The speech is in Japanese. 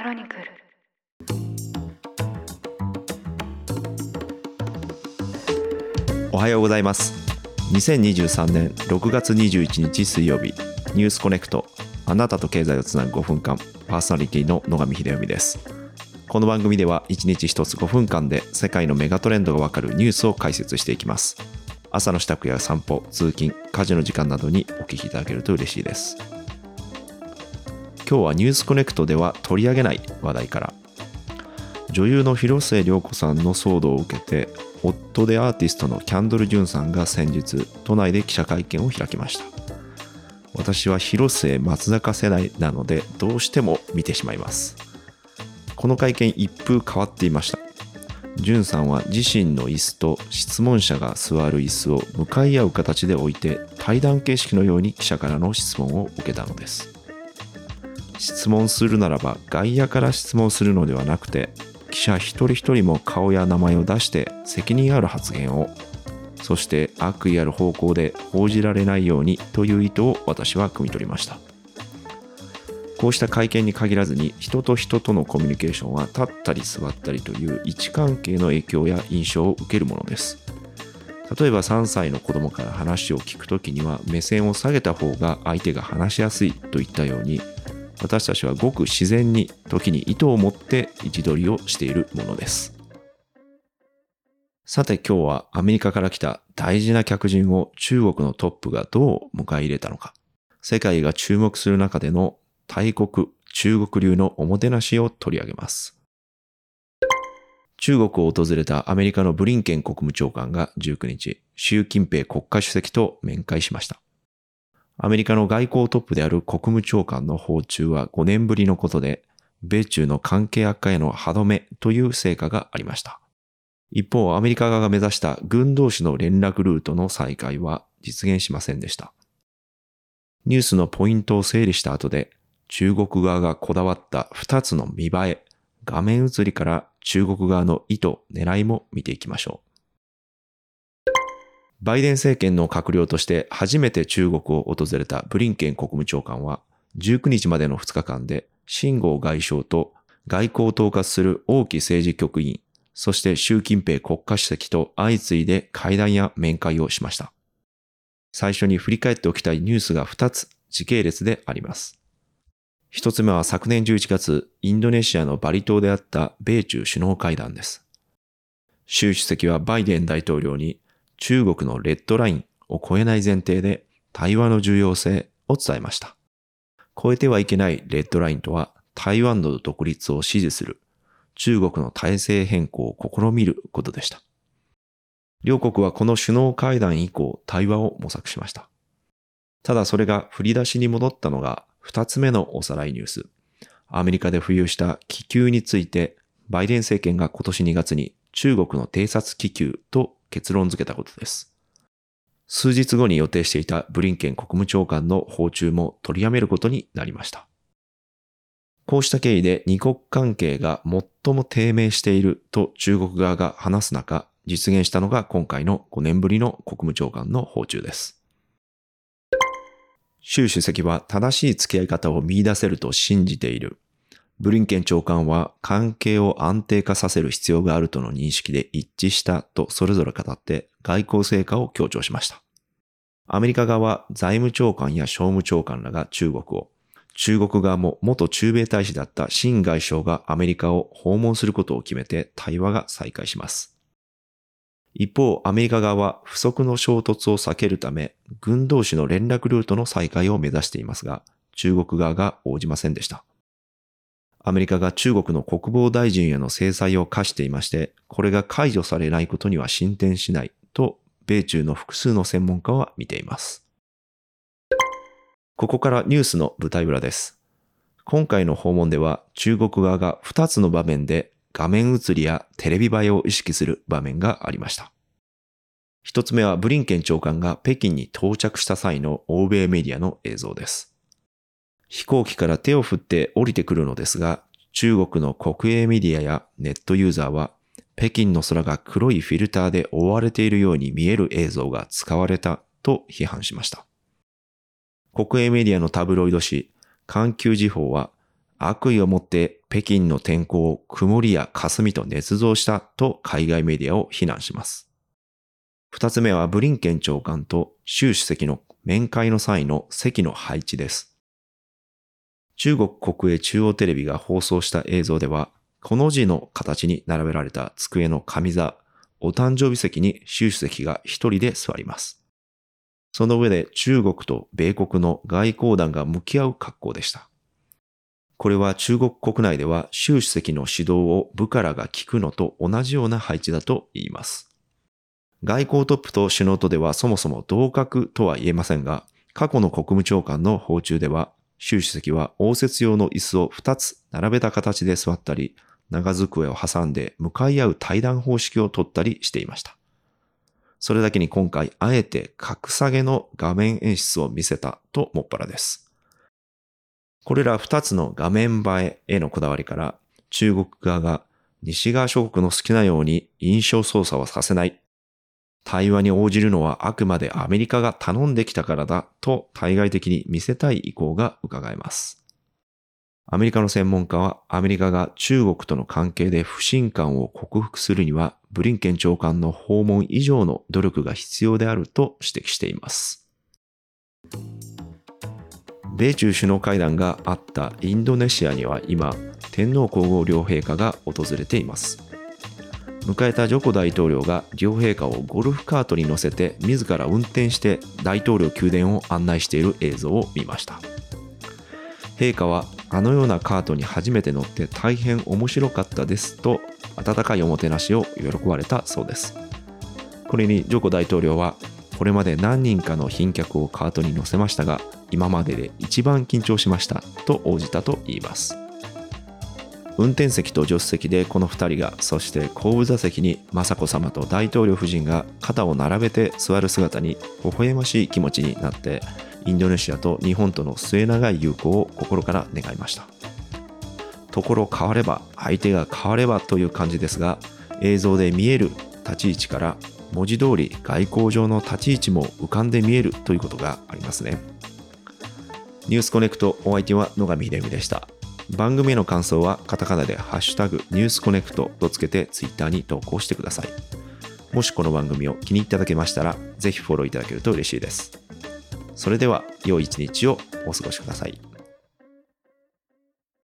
クロニクル。おはようございます。2023年6月21日水曜日。ニュースコネクト。あなたと経済をつなぐ5分間。パーソナリティの野上秀臣です。この番組では1日1つ5分間で世界のメガトレンドがわかるニュースを解説していきます。朝の支度や散歩通勤家事の時間などにお聞きいただけると嬉しいです。今日はニュースコネクトでは取り上げない話題から。女優の広末涼子さんの騒動を受けて夫でアーティストのキャンドル・ジュンさんが先日都内で記者会見を開きました。私は広末松坂世代なのでどうしても見てしまいます。この会見一風変わっていました。ジュンさんは自身の椅子と質問者が座る椅子を向かい合う形で置いて対談形式のように記者からの質問を受けたのです。質問するならば外野から質問するのではなくて記者一人一人も顔や名前を出して責任ある発言をそして悪意ある方向で報じられないようにという意図を私は汲み取りました。こうした会見に限らずに人と人とのコミュニケーションは立ったり座ったりという位置関係の影響や印象を受けるものです。例えば3歳の子供から話を聞くときには目線を下げた方が相手が話しやすいといったように私たちはごく自然に時に意図を持って位置取りをしているものです。さて今日はアメリカから来た大事な客人を中国のトップがどう迎え入れたのか。世界が注目する中での大国中国流のおもてなしを取り上げます。中国を訪れたアメリカのブリンケン国務長官が19日、習近平国家主席と面会しました。アメリカの外交トップである国務長官の訪中は5年ぶりのことで、米中の関係悪化への歯止めという成果がありました。一方、アメリカ側が目指した軍同士の連絡ルートの再開は実現しませんでした。ニュースのポイントを整理した後で、中国側がこだわった2つの見栄え、画面映りから中国側の意図、狙いも見ていきましょう。バイデン政権の閣僚として初めて中国を訪れたブリンケン国務長官は、19日までの2日間で、秦剛外相と外交を統括する王毅政治局員、そして習近平国家主席と相次いで会談や面会をしました。最初に振り返っておきたいニュースが2つ時系列であります。一つ目は昨年11月、インドネシアのバリ島であった米中首脳会談です。習主席はバイデン大統領に中国のレッドラインを超えない前提で対話の重要性を伝えました。超えてはいけないレッドラインとは台湾の独立を支持する中国の体制変更を試みることでした。両国はこの首脳会談以降対話を模索しました。ただそれが振り出しに戻ったのが二つ目のおさらいニュース。アメリカで浮遊した気球についてバイデン政権が今年2月に中国の偵察気球と結論付けたことです。数日後に予定していたブリンケン国務長官の訪中も取りやめることになりました。こうした経緯で二国関係が最も低迷していると中国側が話す中、実現したのが今回の5年ぶりの国務長官の訪中です。習主席は正しい付き合い方を見出せると信じているブリンケン長官は関係を安定化させる必要があるとの認識で一致したとそれぞれ語って外交成果を強調しました。アメリカ側は財務長官や商務長官らが中国を、中国側も元駐米大使だった新外相がアメリカを訪問することを決めて対話が再開します。一方、アメリカ側は不測の衝突を避けるため、軍同士の連絡ルートの再開を目指していますが、中国側が応じませんでした。アメリカが中国の国防大臣への制裁を課していまして、これが解除されないことには進展しないと、米中の複数の専門家は見ています。ここからニュースの舞台裏です。今回の訪問では中国側が2つの場面で画面映りやテレビ映えを意識する場面がありました。一つ目はブリンケン長官が北京に到着した際の欧米メディアの映像です。飛行機から手を振って降りてくるのですが、中国の国営メディアやネットユーザーは、北京の空が黒いフィルターで覆われているように見える映像が使われたと批判しました。国営メディアのタブロイド紙、環球時報は、悪意を持って北京の天候を曇りや霞と捏造したと海外メディアを非難します。二つ目はブリンケン長官と習主席の面会の際の席の配置です。中国国営中央テレビが放送した映像では、この字の形に並べられた机の上座、お誕生日席に習主席が一人で座ります。その上で中国と米国の外交団が向き合う格好でした。これは中国国内では習主席の指導を部下らが聞くのと同じような配置だと言います。外交トップと首脳とではそもそも同格とは言えませんが、過去の国務長官の訪中では、習主席は応接用の椅子を2つ並べた形で座ったり、長机を挟んで向かい合う対談方式を取ったりしていました。それだけに今回、あえて格下げの画面演出を見せたともっぱらです。これら2つの画面映えへのこだわりから、中国側が西側諸国の好きなように印象操作はさせない。対話に応じるのはあくまでアメリカが頼んできたからだと対外的に見せたい意向が伺えます。アメリカの専門家はアメリカが中国との関係で不信感を克服するにはブリンケン長官の訪問以上の努力が必要であると指摘しています。米中首脳会談があったインドネシアには今、天皇皇后両陛下が訪れています。迎えたジョコ大統領が両陛下をゴルフカートに乗せて自ら運転して大統領宮殿を案内している映像を見ました。陛下はあのようなカートに初めて乗って大変面白かったですと温かいおもてなしを喜ばれたそうです。これにジョコ大統領はこれまで何人かの賓客をカートに乗せましたが今までで一番緊張しましたと応じたと言います運転席と助手席でこの2人がそして後部座席に雅子さまと大統領夫人が肩を並べて座る姿に微笑ましい気持ちになってインドネシアと日本との末永い友好を心から願いましたところ変われば相手が変わればという感じですが映像で見える立ち位置から文字通り外交上の立ち位置も浮かんで見えるということがありますねニュースコネクトお相手は野上秀美でした。番組への感想はカタカナでハッシュタグニュースコネクトとつけてツイッターに投稿してください。もしこの番組を気に入っていただけましたら、ぜひフォローいただけると嬉しいです。それでは、良い一日をお過ごしください。